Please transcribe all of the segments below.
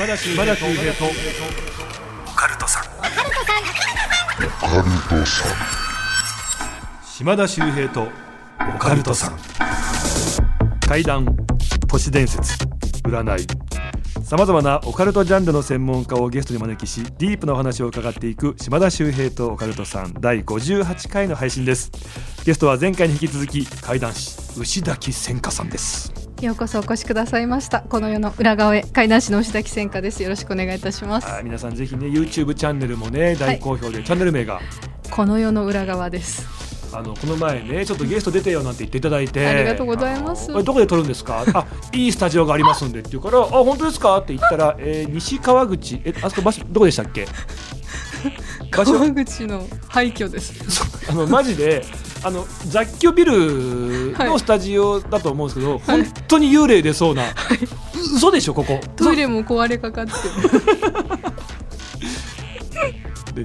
島田秀平と。オカルトさん。島田秀平と。オカルトさん。怪談都市伝説。占い。さまざまなオカルトジャンルの専門家をゲストに招きしディープなお話を伺っていく島田秀平とオカルトさん。第58回の配信です。ゲストは前回に引き続き怪談師牛崎千佳さんですようこそお越しくださいました。この世の裏側へ。怪談師の牛崎千佳です。よろしくお願いいたします。はい皆さんぜひね YouTube チャンネルもね大好評で、チャンネル名が。この世の裏側です。あのこの前ねちょっとゲスト出てよなんて言っていただいて。ありがとうございます。どこで撮るんですか？あいいスタジオがありますんでって言うからあ本当ですか？って言ったら、えー西川口えあそこ場所どこでしたっけ？川口の廃墟です。あのマジであの雑居ビルのスタジオだと思うんですけど、本当に幽霊出そうな、う嘘でしょここ。トイレも壊れかかって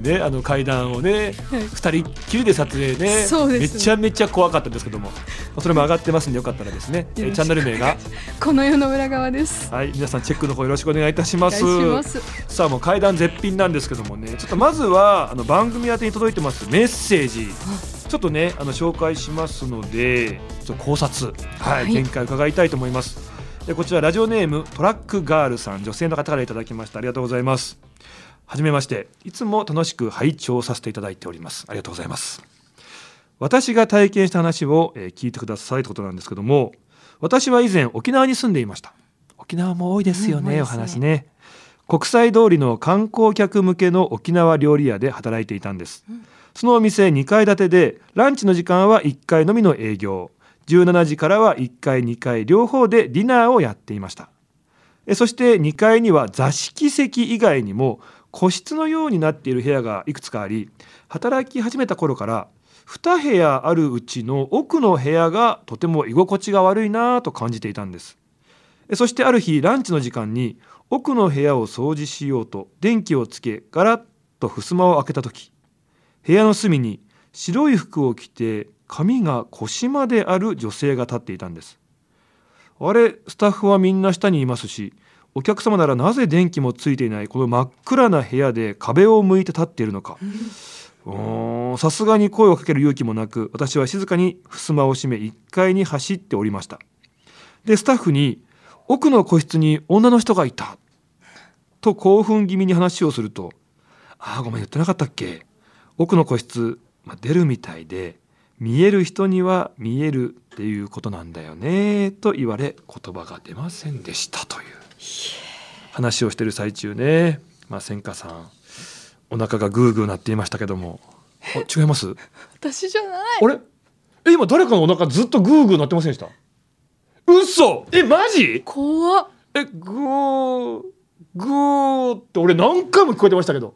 でねあの階段をね、はい。二人っきりで撮影ね。そうです。めちゃめちゃ怖かったですけども。それも上がってますんでよかったらですね、えーチャンネル名が。この世の裏側です。はい皆さんチェックの方よろしくお願いいたします。さあもう階段絶品なんですけどもね。ちょっとまずはあの番組宛てに届いてますメッセージちょっとねあの紹介しますのでちょっと考察はい、はい。見解を伺いたいと思います。でこちらラジオネームトラックガールさん女性の方からいただきました。ありがとうございます。はじめまして。いつも楽しく拝聴させていただいております。ありがとうございます。私が体験した話を、えー聞いてくださいということなんですけども私は以前沖縄に住んでいました。沖縄も多いですよね、おうん多いですね。話ね。国際通りの観光客向けの沖縄料理屋で働いていたんです、そのお店2階建てでランチの時間は1階のみの営業。17時からは1階2階両方でディナーをやっていました。そして2階には座敷席以外にも個室のようになっている部屋がいくつかあり働き始めた頃から2部屋あるうちの奥の部屋がとても居心地が悪いなぁと感じていたんです。そしてある日ランチの時間に奥の部屋を掃除しようと電気をつけガラッと襖を開けた時部屋の隅に白い服を着て髪が腰まである女性が立っていたんです。あれスタッフはみんな下にいますしお客様ならなぜ電気もついていないこの真っ暗な部屋で壁を向いて立っているのか。さすがに声をかける勇気もなく私は静かに襖を閉め1階に走っておりました。でスタッフに「奥の個室に女の人がいた」と興奮気味に話をすると「ああごめん言ってなかったっけ？奥の個室、まあ、出るみたいで見える人には見えるっていうことなんだよね」と言われ言葉が出ませんでしたという。話をしてる最中ね、まあ、千佳さんお腹がグーグーなっていましたけども。あ違います？私じゃない。あれ？え今誰かのお腹ずっとグーグーなってませんでした？嘘！えマジ？怖っ。えグーグーって俺何回も聞こえてましたけど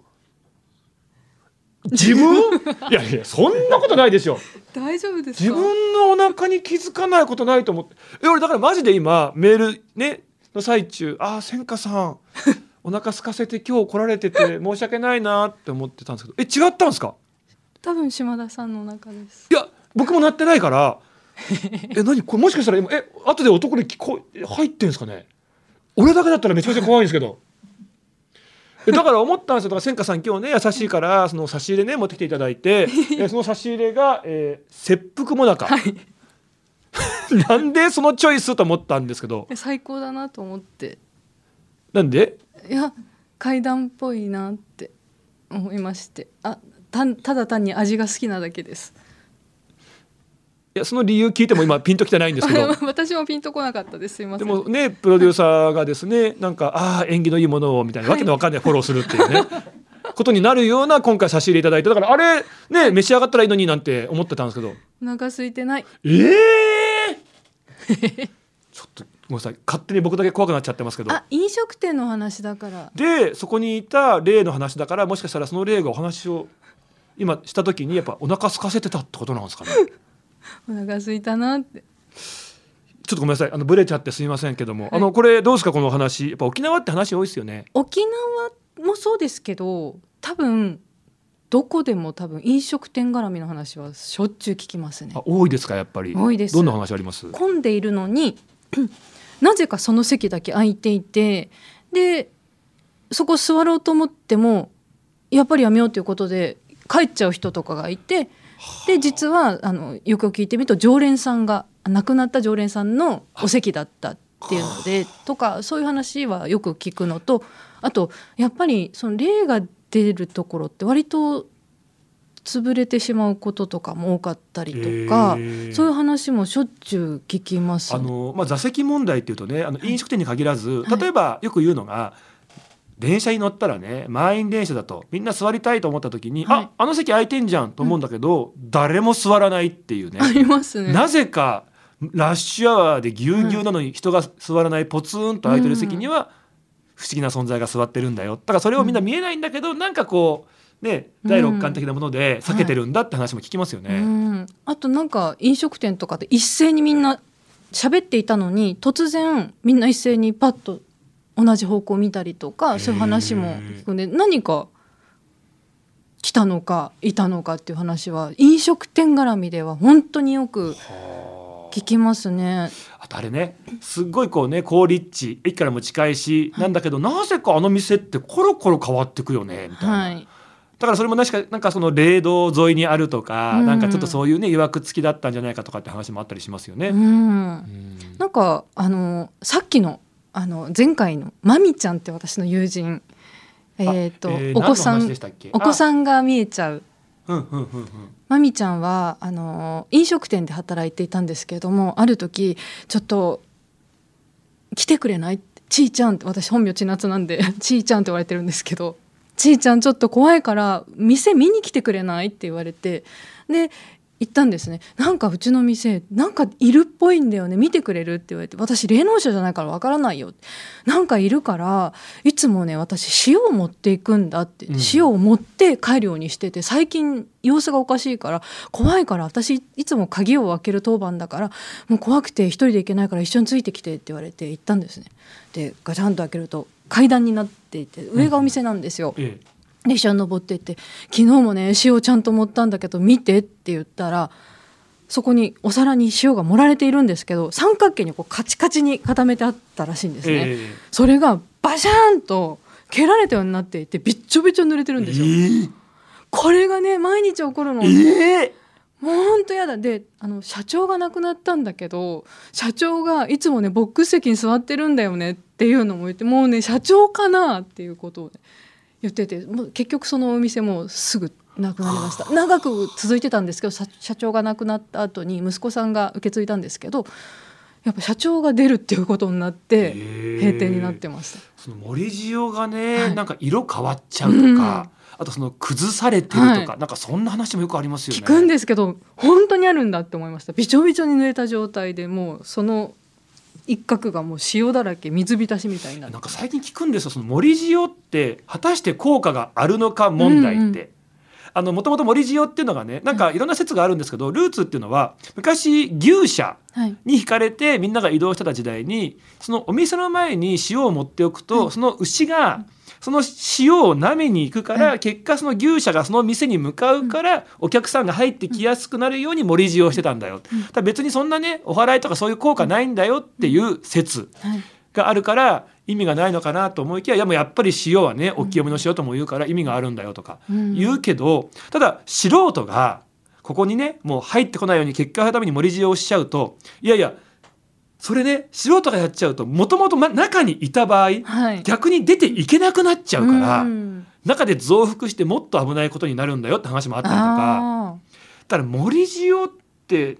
自分？いやいやそんなことないでしょ大丈夫ですか？自分のお腹に気づかないことないと思って。え俺だからマジで今メールねの最中ああ千佳さん お腹空かせて今日来られてて申し訳ないなって思ってたんですけど。え違ったんですか？多分島田さんの中です。いや僕もなってないから。え何？これもしかしたら今え後で男に聞こえ入ってんですかね？俺だけだったらめちゃめちゃ怖いんですけど。え だから思ったんですよ。だから千佳さん今日ね優しいからその差し入れね持ってきていただいて えその差し入れが、えー切腹もなか、なんでそのチョイスと思ったんですけど。え最高だなと思って。なんで？いや階段っぽいなって思いまして。あたただ単に味が好きなだけですいやその理由聞いても今ピンときてないんですけど。私もピンとこなかったです。すいません。でもねプロデューサーがですねなんかああ縁起のいいものをみたいなわけのわかんないフォローするっていうね ことになるような今回差し入れいただいてだからあれね召し上がったらいいのになんて思ってたんですけど。お腹空いてない。ええちょっとごめんなさい。勝手に僕だけ怖くなっちゃってますけど。あ飲食店の話だから。でそこにいた例の話だからもしかしたらその例がお話を今した時にやっぱお腹空かせてたってことなんですかね お腹空いたなって。ちょっとごめんなさい。あのブレちゃってすみませんけども、あのこれどうですかこの話。やっぱ沖縄って話多いですよね。沖縄もそうですけど多分どこでも多分飲食店絡みの話はしょっちゅう聞きますね。あ多いですかやっぱり。多いです。どんな話あります？混んでいるのに なぜかその席だけ空いていてでそこ座ろうと思ってもやっぱりやめようということで帰っちゃう人とかがいてで実はあのよく聞いてみると常連さんが亡くなった常連さんのお席だったっていうのでとかそういう話はよく聞くのとあとやっぱりその霊が出るところって割と潰れてしまうこととかも多かったりとか、そういう話もしょっちゅう聞きます、ね、あのまあ、座席問題っていうとねあの飲食店に限らず、例えばよく言うのが、電車に乗ったらね満員電車だとみんな座りたいと思った時に、はい、ああの席空いてんじゃんと思うんだけど、うん、誰も座らないっていうね。ありますね。なぜかラッシュアワーでぎゅうぎゅうなのに人が座らないポツンと空いてる席には不思議な存在が座ってるんだよ。だからそれをみんな見えないんだけど、うん、なんかこうね、第六感的なもので避けてるんだって話も聞きますよね。うん。はい、あとなんか飲食店とかで一斉にみんな喋っていたのに突然みんな一斉にパッと同じ方向を見たりとかそういう話も聞くんで何か来たのかいたのかっていう話は飲食店絡みでは本当によく聞きますね。あとあれねすっごいこうね高立地駅からも近いし、なんだけどなぜかあの店ってコロコロ変わってくよねみたいな。はい。だからそれも確かなんかその霊道沿いにあるとか、うん、なんかちょっとそういうね曰く付きだったんじゃないかとかって話もあったりしますよね。うん、なんかあのさっきのあの前回のまみちゃんって私の友人えっ、ー、と、えー、お子さんお子さんが見えちゃう。まみちゃんはあの飲食店で働いていたんですけれどもある時ちょっと来てくれない？ちーちゃんって私本名千夏なんで ちーちゃんって言われてるんですけどちーちゃんちょっと怖いから店見に来てくれない？って言われてで行ったんですね。なんかうちの店なんかいるっぽいんだよね。見てくれるって言われて私霊能者じゃないからわからないよなんかいるからいつもね私塩を持っていくんだって、うん、塩を持って帰るようにしてて最近様子がおかしいから怖いから私いつも鍵を開ける当番だからもう怖くて一人で行けないから一緒についてきてって言われて行ったんですね。でガチャンと開けると階段になっていて上がお店なんですよ。うん。ええ列車に登っていって「昨日もね塩ちゃんと盛ったんだけど見て」って言ったらそこにお皿に塩が盛られているんですけど三角形にこうカチカチに固めてあったらしいんですね。えー、それがバシャーンと蹴られたようになっていてびっちょびちょ濡れてるんですよ。えー、これがね毎日起こるの。えーもうほんとやだであの社長が亡くなったんだけど社長がいつもねボックス席に座ってるんだよねっていうのも言ってもうね社長かなっていうことを、ね、言っててもう結局そのお店もすぐなくなりました。長く続いてたんですけど社長が亡くなった後に息子さんが受け継いだんですけどやっぱ社長が出るっていうことになって閉店になってました。その森塩がね、はい、なんか色変わっちゃうとか、うん、あとその崩されてるとか、はい、なんかそんな話もよくありますよね。聞くんですけど本当にあるんだって思いました。びちょびちょに濡れた状態でもうその一角がもう塩だらけ水浸しみたいななんか最近聞くんですよ。その森塩って果たして効果があるのか問題って。うんうん。あのもともと森塩っていうのがねなんかいろんな説があるんですけどルーツっていうのは昔牛舎に引かれてみんなが移動してた時代にそのお店の前に塩を持っておくとその牛がその塩を舐めに行くから、結果その牛舎がその店に向かうから、お客さんが入ってきやすくなるように盛り塩をしてたんだよ、だ別にそんなねお祓いとかそういう効果ないんだよっていう説があるから意味がないのかなと思いきやいやもうやっぱり塩はねお清めの塩とも言うから意味があるんだよとか言うけど、ただ素人がここにねもう入ってこないように結果のために盛り塩をしちゃうといやいやそれね素人がやっちゃうともともと中にいた場合、はい、逆に出ていけなくなっちゃうから、うん、中で増幅してもっと危ないことになるんだよって話もあったりとかだから森塩って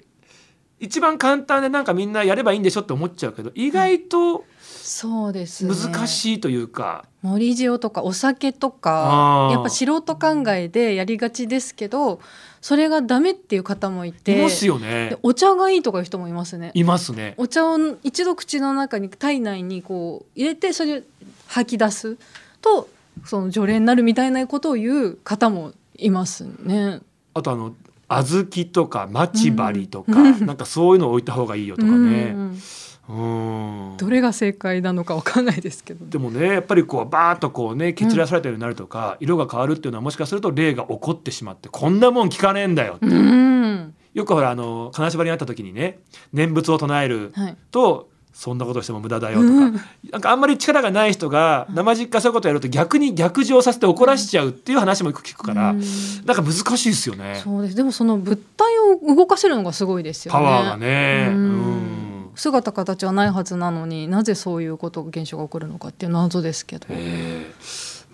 一番簡単でなんかみんなやればいいんでしょって思っちゃうけど意外とそうです難しいというか。森塩とかお酒とかやっぱ素人考えでやりがちですけどそれがダメっていう方もいていますよね。お茶がいいとかいう人もいますね。いますね。お茶を一度口の中に体内にこう入れてそれを吐き出すとその除霊になるみたいなことを言う方もいますね。あとあの小豆とか待ち針とか、うん、なんかそういうのを置いた方がいいよとかね、うんうんどれが正解なのかわかんないですけどでもねやっぱりこうバーッとこうね蹴散らされたようになるとか、うん、色が変わるっていうのはもしかすると霊が起こってしまってこんなもん聞かねえんだよって、うん、よくほらあの金縛りにあった時にね念仏を唱えると、はい。そんなことしても無駄だよとか、うん、なんかあんまり力がない人が生実家そういうことやると逆に逆上させて怒らしちゃうっていう話もよく聞くから、うん、なんか難しいですよね。そうです。でもその物体を動かせるのがすごいですよね。パワーがね、うん、姿形はないはずなのになぜそういうこと現象が起こるのかっていう謎ですけど。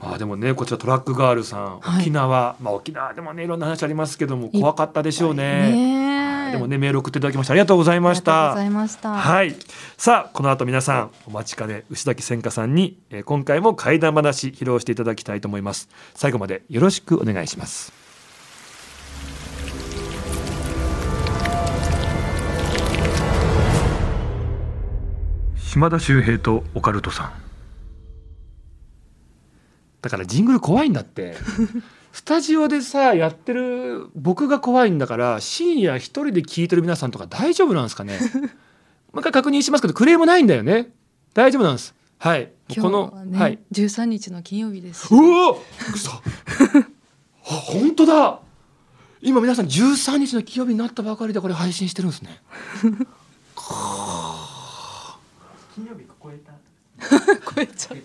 まあでもねこちらトラックガールさん、沖縄、はい、まあ沖縄でもねいろんな話ありますけども怖かったでしょうね。でもねメール送っていただきましてありがとうございました。はい。さあこの後皆さんお待ちかね牛崎千佳さんに、えー、今回も怪談話披露していただきたいと思います。最後までよろしくお願いします。島田秀平とオカルトさん。だからジングル怖いんだって。スタジオでさやってる僕が怖いんだから深夜一人で聞いてる皆さんとか大丈夫なんですかね？もう一回確認しますけどクレームないんだよね？大丈夫なんです。はい。この、ね、はい。13日の金曜日です。うお嘘。あ本当だ！今皆さん13日の金曜日になったばかりでこれ配信してるんですね金曜日超えた。超えちゃっ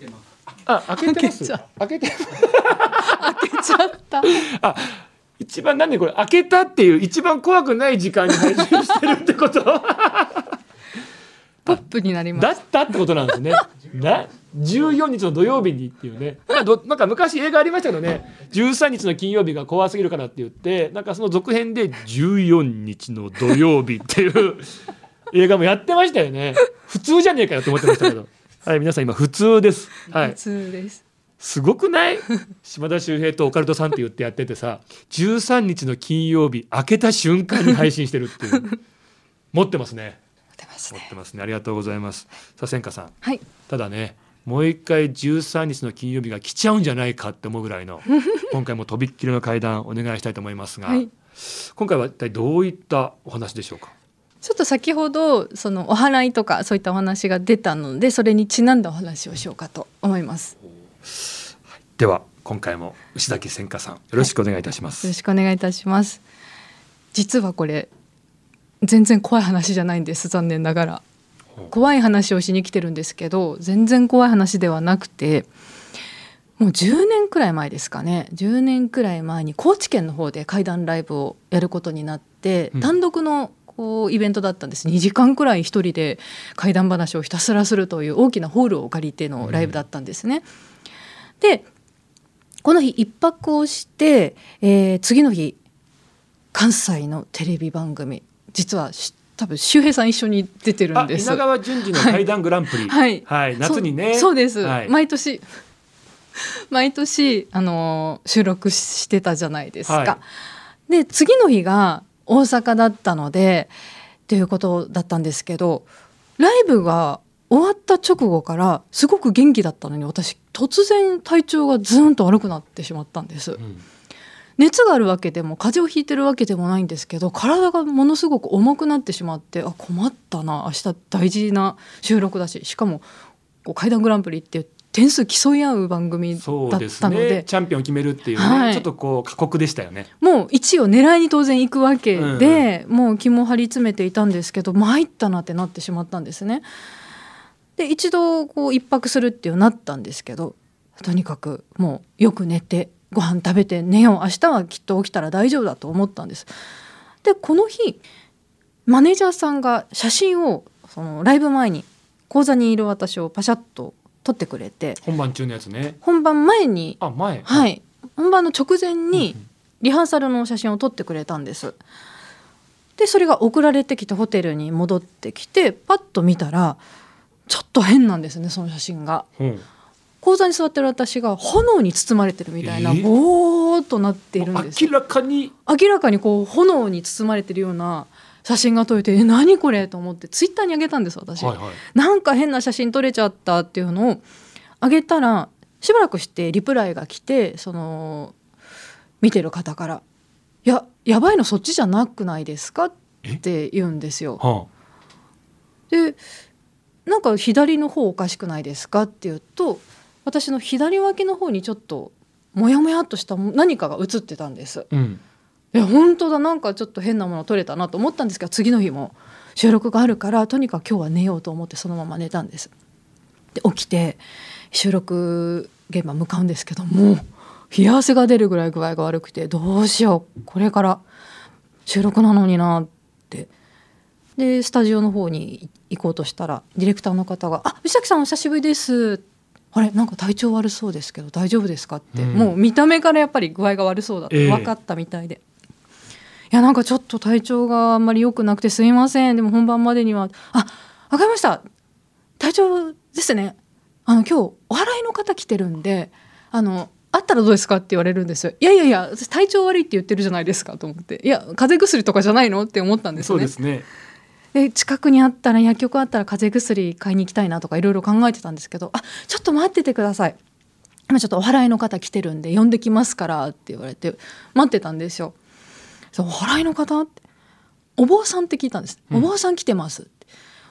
た。あ、開けてます？開けて。開けちゃった。あ、一番なんでこれ開けたっていう一番怖くない時間に配信してるってこと？ポップになります。だったってことなんですね。な、十四日の土曜日にっていうね。なんか昔映画ありましたけどね。十三日の金曜日が怖すぎるからって言って、なんかその続編で十四日の土曜日っていう。映画もやってましたよね。普通じゃねえかよと思ってましたけど。はい皆さん今普通です。はい。普通です。すごくない？島田秀平とオカルトさんって言ってやっててさ13日の金曜日開けた瞬間に配信してるっていう。持ってますね。持ってますね。ありがとうございます。さあ千佳さん、はい、ただねもう一回13日の金曜日が来ちゃうんじゃないかって思うぐらいの今回もとびっきりの会談お願いしたいと思いますが、はい、今回は一体どういったお話でしょうか？ちょっと先ほどそのお祓いとかそういったお話が出たのでそれにちなんだお話をしようかと思います。では今回も牛崎千佳さんよろしくお願いいたします、はい、よろしくお願いいたします。実はこれ全然怖い話じゃないんです残念ながら。怖い話をしに来てるんですけど全然怖い話ではなくてもう10年くらい前ですかね10年くらい前に高知県の方で怪談ライブをやることになって、うん、単独のこうイベントだったんです。2時間くらい一人で怪談話をひたすらするという大きなホールを借りてのライブだったんですね。うん、でこの日一泊をして、えー、次の日関西のテレビ番組実は多分周平さん一緒に出てるんです。稲川淳二の怪談グランプリ、はい、はい、夏にね。そうです、はい、毎年毎年あの収録してたじゃないですか。はい、で次の日が大阪だったのでっていうことだったんですけどライブが終わった直後からすごく元気だったのに私突然体調がズンと悪くなってしまったんです。うん、熱があるわけでも風邪をひいてるわけでもないんですけど体がものすごく重くなってしまってあ困ったな明日大事な収録だししかもこう階段グランプリって点数競い合う番組だったので、ね、チャンピオン決めるっていう、ねはい、ちょっとこう過酷でしたよね。もう1位を狙いに当然行くわけで、うんうん、もう気も張り詰めていたんですけど参ったなってなってしまったんですね。で一度こう一泊するっていうなったんですけどとにかくもうよく寝てご飯食べて寝よう明日はきっと起きたら大丈夫だと思ったんです。でこの日マネージャーさんが写真をそのライブ前に講座にいる私をパシャッと撮ってくれて。本番中のやつね。本番前に。あ前。はい、本番の直前にリハーサルの写真を撮ってくれたんです。でそれが送られてきてホテルに戻ってきてパッと見たらちょっと変なんですねその写真が、う。ん、講座に座ってる私が炎に包まれてるみたいな、ぼーっとなっているんです明らかに。明らかにこう炎に包まれてるような写真が撮れてえ何これと思ってツイッターに上げたんです私、はいはい、なんか変な写真撮れちゃったっていうのを上げたらしばらくしてリプライが来てその見てる方から「いややばいのそっちじゃなくないですか?」って言うんですよ。はあ、でなんか左の方おかしくないですかって言うと私の左脇の方にちょっとモヤモヤっとした何かが映ってたんです。うんいや本当だ。なんかちょっと変なもの取れたなと思ったんですけど次の日も。収録があるからとにかく今日は寝ようと思ってそのまま寝たんです。で起きて収録現場向かうんですけども冷や汗が出るぐらい具合が悪くてどうしよう。これから収録なのになって。でスタジオの方に行こうとしたらディレクターの方が「あ内崎さんお久しぶりです」あれなんか体調悪そうですけど大丈夫ですか？って、うん、もう見た目からやっぱり具合が悪そうだと分かったみたいで、えー、いやなんかちょっと体調があんまり良くなくてすいません。でも本番までにはあ分かりました。体調ですね。あの今日お祓いの方来てるんであのあったらどうですかって言われるんですよ。いやいやいや私体調悪いって言ってるじゃないですかと思って。いや風邪薬とかじゃないのって思ったんですよね。そうですね。で近くにあったら薬局あったら風邪薬買いに行きたいなとかいろいろ考えてたんですけど「あちょっと待っててください。今ちょっとお祓いの方来てるんで呼んできますから」って言われて待ってたんですよ。お祓いの方？ってお坊さんって聞いたんです、お坊さん来てますって。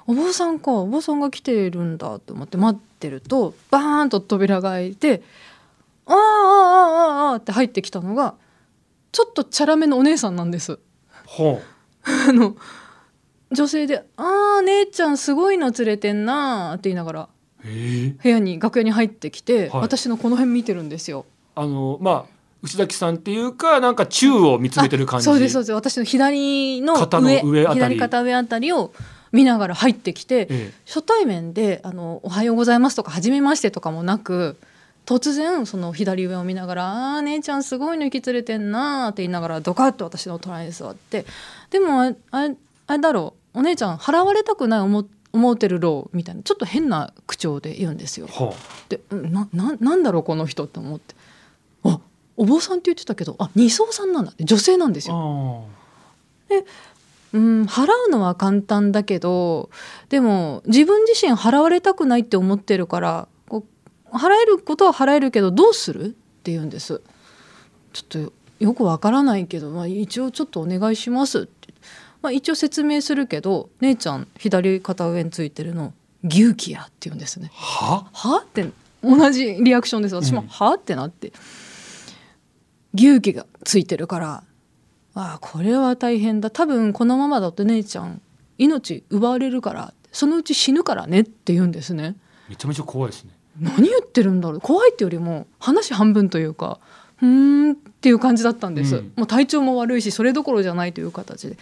お坊さんかお坊さんが来てるんだと思って待ってるとバーンと扉が開いて「ああああああ」って入ってきたのがちょっとチャラめのお姉さんなんです。はあ、あの女性で「ああ姉ちゃんすごいの連れてんな」って言いながら部屋に楽屋に入ってきて、はい、私のこの辺見てるんですよ。あのまあ内崎さんっていうかなんか宙を見つめてる感じ。そうですそうです。私の左の上上左肩上あたりを見ながら入ってきて、ええ、初対面であの「おはようございます」とか「はじめまして」とかもなく突然その左上を見ながら「ああ姉ちゃんすごいの引き連れてんな」って言いながらドカッと私の隣に座って。でもあれあれだろう。お姉ちゃん払われたくない思思うてるろうみたいな。ちょっと変な口調で言うんですよ。はあ、でなななんだろうこの人って思って。あお坊さんって言ってたけどあ二層さんなんだ女性なんですよ。でうん払うのは簡単だけどでも自分自身払われたくないって思ってるからこう払えることは払えるけどどうする？って言うんです。ちょっとよくわからないけど、まあ、一応ちょっとお願いします。ってまあ、一応説明するけど姉ちゃん左肩上についてるの牛気やって言うんですね。は？は？って同じリアクションです。私も、うん、は？ってなって牛気がついてるから。ああこれは大変だ。多分このままだと姉ちゃん命奪われるから。そのうち死ぬからねって言うんですね。めちゃめちゃ怖いですね。何言ってるんだろう。怖いってよりも話半分というかうんっていう感じだったんです、うん、もう体調も悪いしそれどころじゃないという形で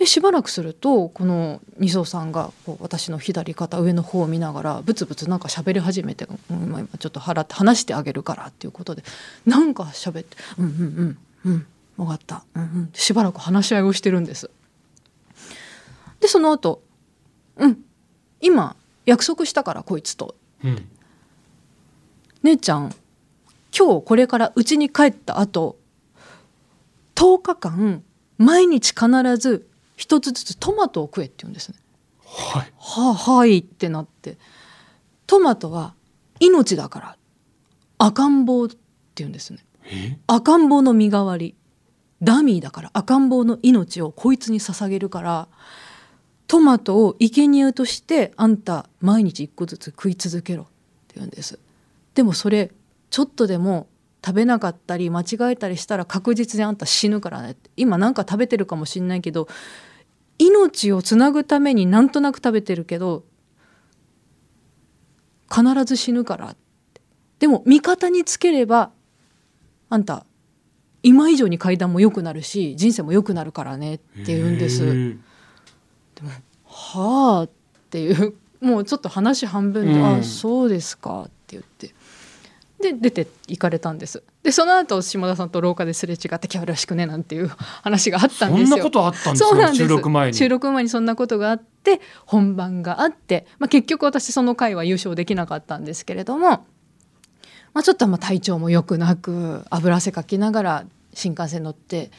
でしばらくするとこの二層さんがこう私の左肩上の方を見ながらブツブツなんか喋り始めて、うん、今ちょっと払って話してあげるからっていうことでなんか喋って「うんうんうんうん分かった」うんうん、しばらく話し合いをしてるんです。でその後うん今約束したからこいつと、うん、姉ちゃん今日これから家に帰った後10日間毎日必ず一つずつトマトを食えって言うんですね。はい、はあ、はいってなって。トマトは命だから赤ん坊って言うんですね。赤ん坊の身代わり。ダミーだから。赤ん坊の命をこいつに捧げるから。トマトを生贄としてあんた毎日一個ずつ食い続けろって言うんです。でもそれちょっとでも食べなかったり間違えたりしたら確実にあんた死ぬからね今なんか食べてるかもしんないけど命をつなぐためになんとなく食べてるけど必ず死ぬからでも味方につければあんた今以上に階段も良くなるし人生も良くなるからねって言うんです。でもはあっていうもうちょっと話半分で「うん、あそうですか」って言ってで出て行かれたんです。でその後下田さんと廊下ですれ違って「今日よろしくね」なんていう 話があったんですよ。そんなことあったんですか収録前に。収録前にそんなことがあって本番があって、まあ、結局私その回は優勝できなかったんですけれども、まあ、ちょっとまあ体調も良くなく油汗かきながら新幹線乗って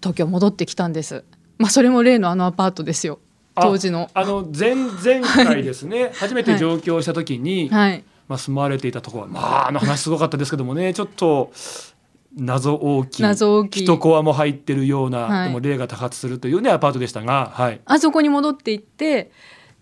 東京戻ってきたんです、まあ、それも例のあのアパートですよ。当時の。あの前前回ですね。初めて上京した時に、はい、はいまあ、住まわれていたところはまああの話すごかったですけどもねちょっと謎大きい謎大きい。一コアも入ってるような、はい、でも霊が多発するというねアパートでしたが、はい、あそこに戻っていって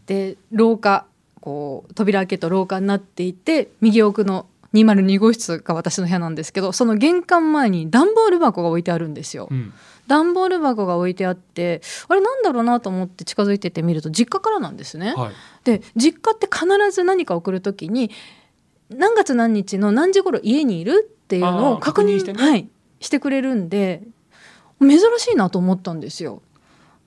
で廊下こう扉開けと廊下になっていて右奥の202号室が私の部屋なんですけどその玄関前に段ボール箱が置いてあるんですよ。うん。段ボール箱が置いてあってあれなんだろうなと思って近づいててみると実家からなんですね。はい、で実家って必ず何か送る時に何月何日の何時頃家にいるっていうのを確認して,、はい、してくれるんで珍しいなと思ったんですよ。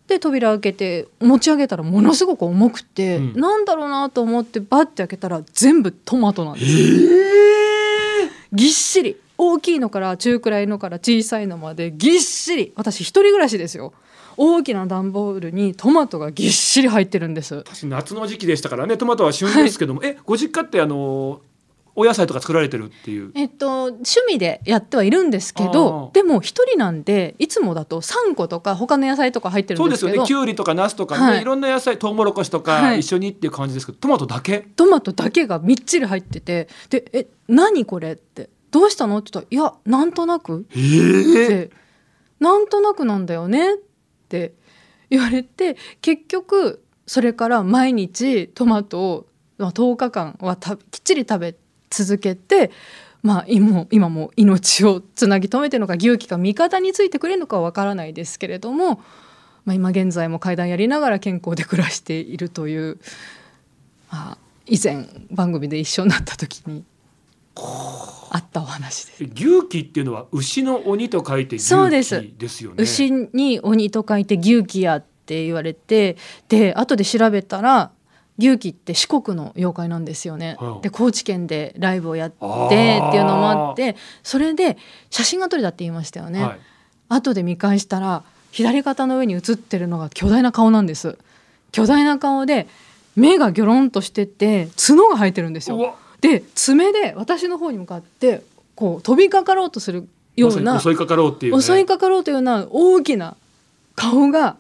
で扉開けて持ち上げたらものすごく重くて、うん、なんだろうなと思ってバッて開けたら全部トマトなんです、えー、ぎっしり。大きいのから中くらいのから小さいのまでぎっしり。私一人暮らしですよ大きな段ボールにトマトがぎっしり入ってるんです夏の時期でしたからねトマトは旬ですけども、はい、えご実家ってあのお野菜とか作られてるっていう。えっと趣味でやってはいるんですけど、でも一人なんでいつもだと3個とか他の野菜とか入ってるんですけど。そうですよね。きゅうりとかナスとかね、はい、いろんな野菜、トウモロコシとか一緒にっていう感じですけど、はい、トマトだけ？トマトだけがみっちり入ってて、でえ何これってどうしたのって言ったらいやなんとなく。えー、なんとなくなんだよねってって言われて結局それから毎日トマトを10日間はきっちり食べ続けて、まあ、今今も命をつなぎ止めてるのか牛気か味方についてくれるのかはわからないですけれども、まあ、今現在も階段やりながら健康で暮らしているという、まあ、以前番組で一緒になった時に。あったお話です。牛気っていうのは牛の鬼と書いて牛気ですよね。牛に鬼と書いて牛気やって言われて、で後で調べたら牛鬼って四国の妖怪なんですよね。で高知県でライブをやってっていうのもあってそれで写真が撮れたって言いましたよね。はい、後で見返したら左肩の上に写ってるのが巨大な顔なんです。巨大な顔で目がギョロンとしてて角が生えてるんですよ。で爪で私の方に向かってこう飛びかかろうとするような、襲いかかろうっていう、ね、襲いかかろうというような大きな顔が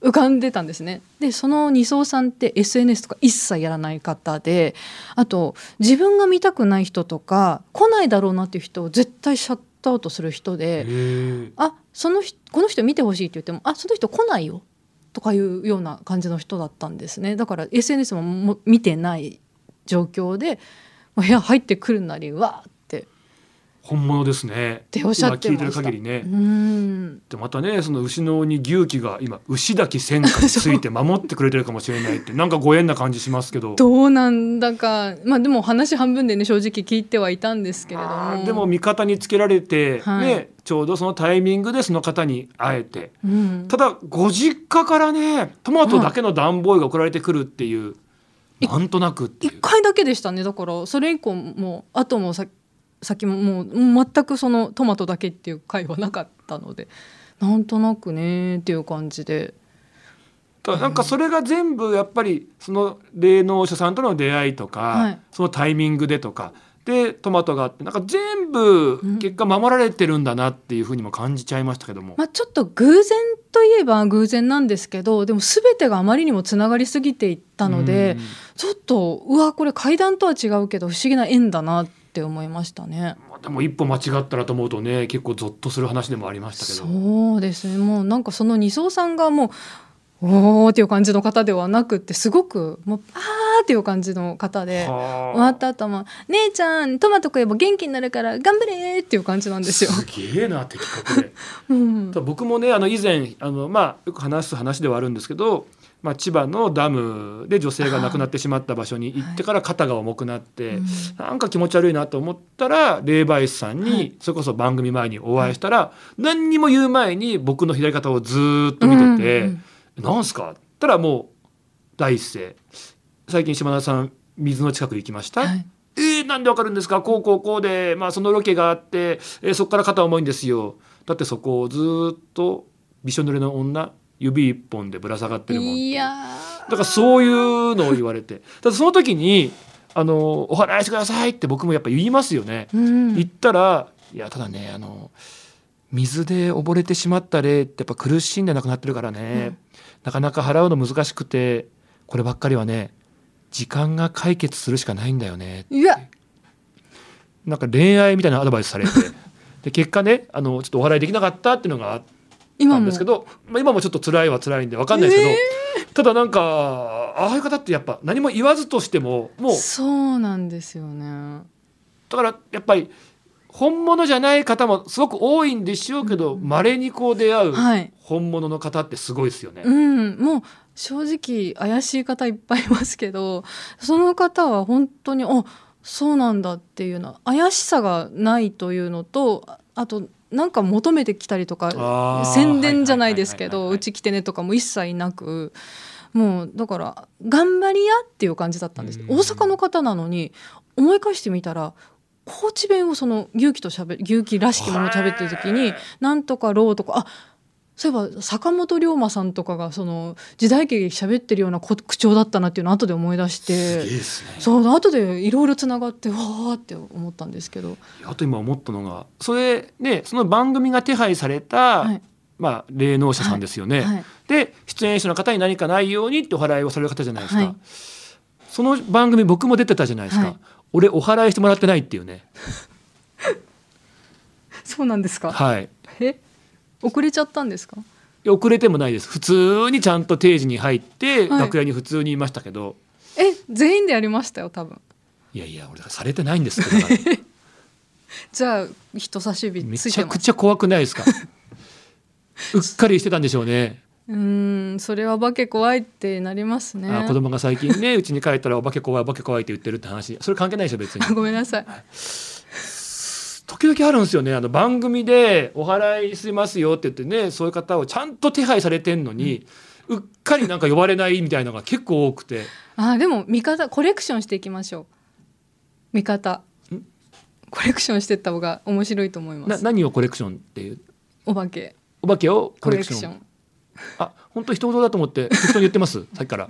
浮かんでたんですね。でその二層さんって SNS とか一切やらない方であと自分が見たくない人とか来ないだろうなっていう人を絶対シャットアウトする人であそのこの人見てほしいって言ってもあその人来ないよ。とかいうような感じの人だったんですね。だから SNS もも見てない状況で部屋入ってくるなりわー本物ですね。っておっしゃってま聞いてる限りね。でまたねその牛の鬼牛気が今牛だけ戦果について守ってくれてるかもしれないってなんかご縁な感じしますけど。どうなんだかまあでも話半分でね正直聞いてはいたんですけれども。でも味方につけられて、はい、ねちょうどそのタイミングでその方に会えて、うん、ただご実家からねトマトだけの段ボールが送られてくるっていう。なんとなく一回だけでしたねだからそれ以降も後もさ先ももう全くそのトマトだけっていう回はなかったのでなんとなくねっていう感じで。なんかそれが全部やっぱりその霊能者さんとの出会いとか、はい、そのタイミングでとかでトマトがあってなんか全部結果守られてるんだなっていうふうにも感じちゃいましたけども、まあ、ちょっと偶然といえば偶然なんですけどでも全てがあまりにもつながりすぎていったのでちょっとうわこれ階段とは違うけど不思議な縁だなってって思いましたね。でも一歩間違ったらと思うとね結構ゾッとする話でもありましたけど。そうですね。もうなんかその二層さんがもうおーっていう感じの方ではなくてすごくもうあーっていう感じの方で終わった後も「姉ちゃんトマト食えば元気になるから頑張れ!」っていう感じなんですよ。すげえな的確で、うん、僕もねあの以前あの、まあ、よく話す話ではあるんですけどまあ、千葉のダムで女性が亡くなってしまった場所に行ってから肩が重くなって、はいなんか気持ち悪いなと思ったら霊媒師さんにそれこそ番組前にお会いしたら、何にも言う前に僕の左肩をずっと見てて「うんうん、なんすか?」ったらもう第一声「最近島田さん水の近く行きました？はい。えー、なんでわかるんですか？こうこうこうで、まあ、そのロケがあって、えー、そこから肩重いんですよ。だってそこをずっとびしょ濡れの女指一本でぶら下がってるもんいやだからそういうのを言われて。ただその時にあの「お話しください」って僕もやっぱ言いますよね。うん、言ったら「いやただねあの水で溺れてしまった例ってやっぱ苦しんで亡くなってるからね、うん、なかなか払うの難しくてこればっかりはね時間が解決するしかないんだよね」いや。なんか恋愛みたいなアドバイスされて。で結果ねあのちょっとお払いできなかったっていうのがあって。なんですけどまあ、今もちょっと辛いは辛いんで分かんないですけど、えー、ただなんかああいう方ってやっぱ何も言わずとしてももうそうなんですよね。だからやっぱり本物じゃない方もすごく多いんでしょうけどまれ、にこう出会う本物の方ってすごいですよね。うん、もう正直怪しい方いっぱいいますけど その方は本当にあそうなんだっていうの怪しさがないというのとあとなんか求めてきたりとか宣伝じゃないですけどうち来てねとかも一切なくもうだから頑張りやっていう感じだったんです。大阪の方なのに思い返してみたら高知弁をその牛気としゃべ牛気らしきものを喋ってる時に「なんとかろう」とかあそういえば坂本龍馬さんとかがその時代劇喋ってるような口調だったなっていうのを後で思い出して、ね、そう後でいろいろつながってわーって思ったんですけど。あと今思ったのがそれねその番組が手配された、はい、まあ、霊能者さんですよね。はい。はい、で出演者の方に何かないようにってお払いをされる方じゃないですか。その番組僕も出てたじゃないですか。俺お払いしてもらってないっていうね。そうなんですか？はい。え？遅れちゃったんですか？遅れてもないです。普通にちゃんと定時に入って、楽屋に普通にいましたけど。え全員でやりましたよ多分。いやいや俺されてないんです じゃあ人差し指めちゃくちゃ怖くないですか？うっかりしてたんでしょうねうんそれはお化け怖いってなりますね。あ子供が最近ねうちに帰ったらお化け怖いお化け怖いって言ってるって話。それ関係ないでしょ別に。ごめんなさい、はい。時々あるんですよね。あの番組で「お払いしますよ」って言ってねそういう方をちゃんと手配されてんのに、うん、うっかりなんか呼ばれないみたいなのが結構多くて。あでも見方コレクションしていきましょう。見方。コレクションしてった方が面白いと思います。何をコレクションっていう？お化け。お化けをコレクションあ本当人事だと思って適当に言ってます さっきから。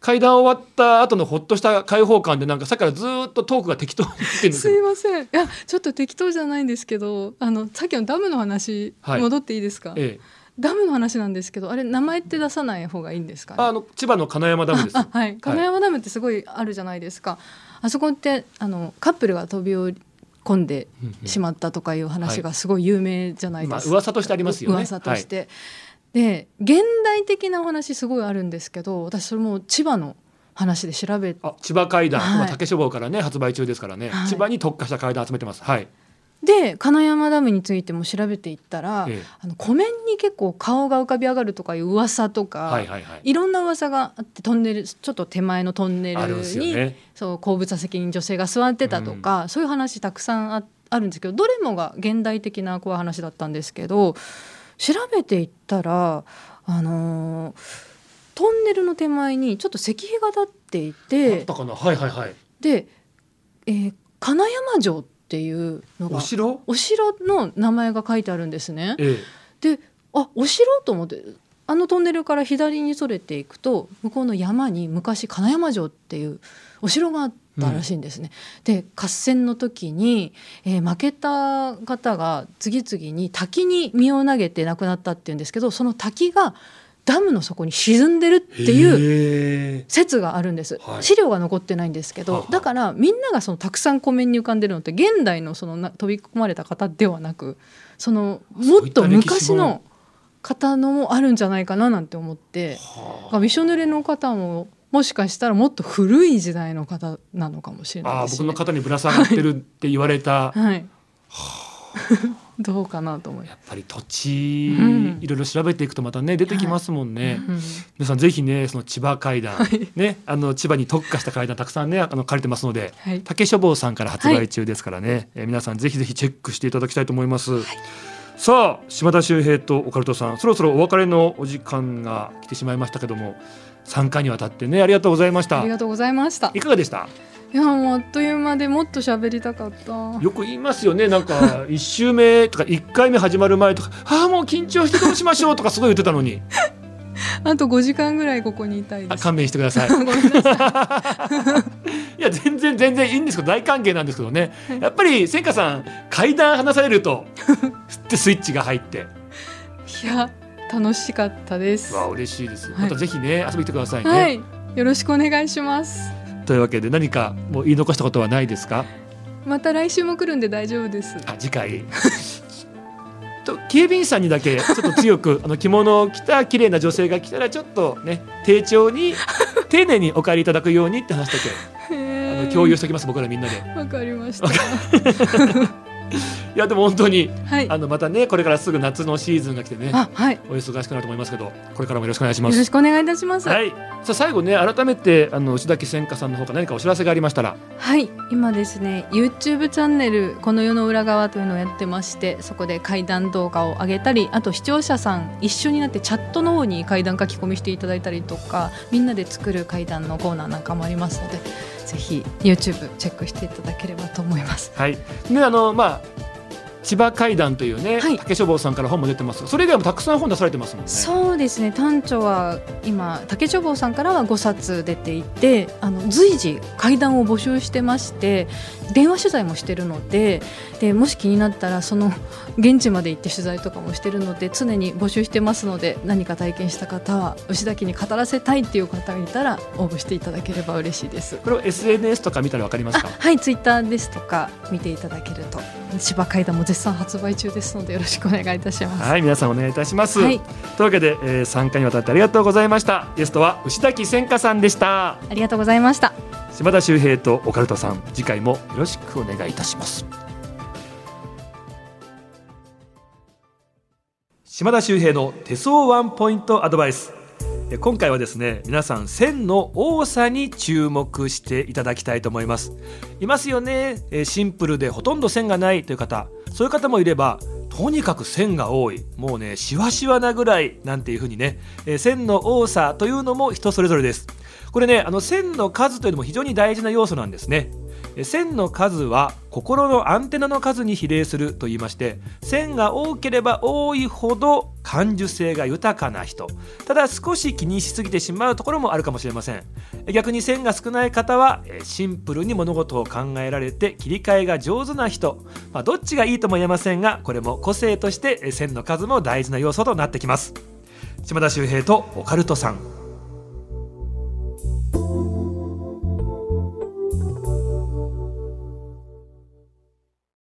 階段終わった後のほっとした開放感でなんかさっきからずっとトークが適当にてるんですすいません。いやちょっと適当じゃないんですけどあのさっきのダムの話、はい、戻っていいですか、ええ、ダムの話なんですけどあれ名前って出さない方がいいんですか、ね、あの千葉の金山ダムです。はい。金山ダムってすごいあるじゃないですか、はい、あそこってあのカップルが飛び降り込んでしまったとかいう話がすごい有名じゃないですか、はいまあ、噂としてありますよね。噂として、はい、で現代的なお話すごいあるんですけど私それも千葉の話で調べあ千葉階段、はい、竹書房からね発売中ですからね、はい、千葉に特化した階段集めてます。はい。で金山ダムについても調べていったら、ええ、あの湖面に結構顔が浮かび上がるとかいう噂とか、はいはいはい、いろんな噂があってトンネルちょっと手前のトンネルに、ね、そう後部座席に女性が座ってたとか、うん、そういう話たくさんああるんですけどどれもが現代的な怖い話だったんですけど調べていったらあのートンネルの手前にちょっと石碑が立っていてはいはいはい、で、えー、金山城っていうのがお城？お城の名前が書いてあるんですね。ええ、であお城と思ってあのトンネルから左にそれていくと向こうの山に昔金山城っていうお城があったらしいんですね。うん、で合戦の時に、えー、負けた方が次々に滝に身を投げて亡くなったっていうんですけどその滝がダムの底に沈んでるっていう説があるんです、はい、資料が残ってないんですけど、はだからみんながそのたくさん湖面に浮かんでるのって現代のそのな飛び込まれた方ではなくそのもっと昔の方のもあるんじゃないかななんて思ってびしょ濡れの方ももしかしたらもっと古い時代の方なのかもしれないです、ね、あ僕の方にぶら下がってるって言われた。はい、はいどうかなと思いやっぱり土地、いろいろ調べていくとまたね出てきますもんね、はい、皆さんぜひねその千葉階段、はい、ねあの千葉に特化した階段たくさんねあの借りてますので、はい、竹書房さんから発売中ですからね、はい、えー、皆さんぜひぜひチェックしていただきたいと思います、さあ島田秀平とオカルトさんそろそろお別れのお時間が来てしまいましたけども3回にわたってねありがとうございました。ありがとうございました。いかがでした？いやもうあっという間でもっと喋りたかった。よく言いますよね。なんか 一週目とか一回目始まる前とか「ああもう緊張してどうしましょう」とかすごい言ってたのに。あと5時間ぐらいここにいたい勘弁してください。い。や全然全然いいんですけど大歓迎なんですけどね。やっぱり千佳さん階段話されるとってスイッチが入って。いや楽しかったです。わ嬉しいです、はい、またぜひね遊びに来てくださいね、はい、よろしくお願いします。というわけで何かもう言い残したことはないですか？また来週も来るんで大丈夫です。あ次回。と警備員さんにだけちょっと強く あの着物を着た綺麗な女性が来たらちょっとね丁重に 丁寧にお帰りいただくようにって話だけ。あの警共有しておきます僕らみんなで。わかりましたいやでも本当に、はい、あのまたねこれからすぐ夏のシーズンが来てね、はい、お忙しくなると思いますけどこれからもよろしくお願いします。よろしくお願いいたします、はい、さあ最後ね改めてあの内崎千佳さんの方から何かお知らせがありましたら。はい。今ですね YouTube チャンネルこの世の裏側というのをやってましてそこで怪談動画を上げたりあと視聴者さん一緒になってチャットの方に怪談書き込みしていただいたりとかみんなで作る怪談のコーナーなんかもありますのでぜひ YouTube チェックしていただければと思います。はい。ねあのまあ千葉怪談というね、はい、竹書房さんから本も出てますそれ以外もたくさん本出されてますもんね。そうですね。短調は今竹書房さんからは5冊出ていてあの随時怪談を募集してまして電話取材もしてるのででもし気になったらその現地まで行って取材とかもしてるので常に募集してますので何か体験した方は牛崎に語らせたいっていう方がいたら応募していただければ嬉しいです。これを SNS とか見たらわかりますか？はいツイッターですとか見ていただけると千葉怪談も絶賛発売中ですのでよろしくお願いいたします。はい皆さんお願いいたします、はい、というわけで、えー、参加にわたってありがとうございました。ゲストは牛崎千佳さんでした。ありがとうございました。島田秀平とオカルトさん次回もよろしくお願いいたします。島田秀平の手相ワンポイントアドバイス。今回はですね皆さん線の多さに注目していただきたいと思います。いますよね。シンプルでほとんど線がないという方そういう方もいればとにかく線が多い。もうねしわしわなぐらいなんていう風にねえ線の多さというのも人それぞれです。これねあの線の数というのも非常に大事な要素なんですね。線の数は心のアンテナの数に比例すると言いまして線が多ければ多いほど感受性が豊かな人。ただ少し気にしすぎてしまうところもあるかもしれません。逆に線が少ない方はシンプルに物事を考えられて切り替えが上手な人、まあ、どっちがいいとも言えませんがこれも個性として線の数も大事な要素となってきます。島田秀平とオカルトさん。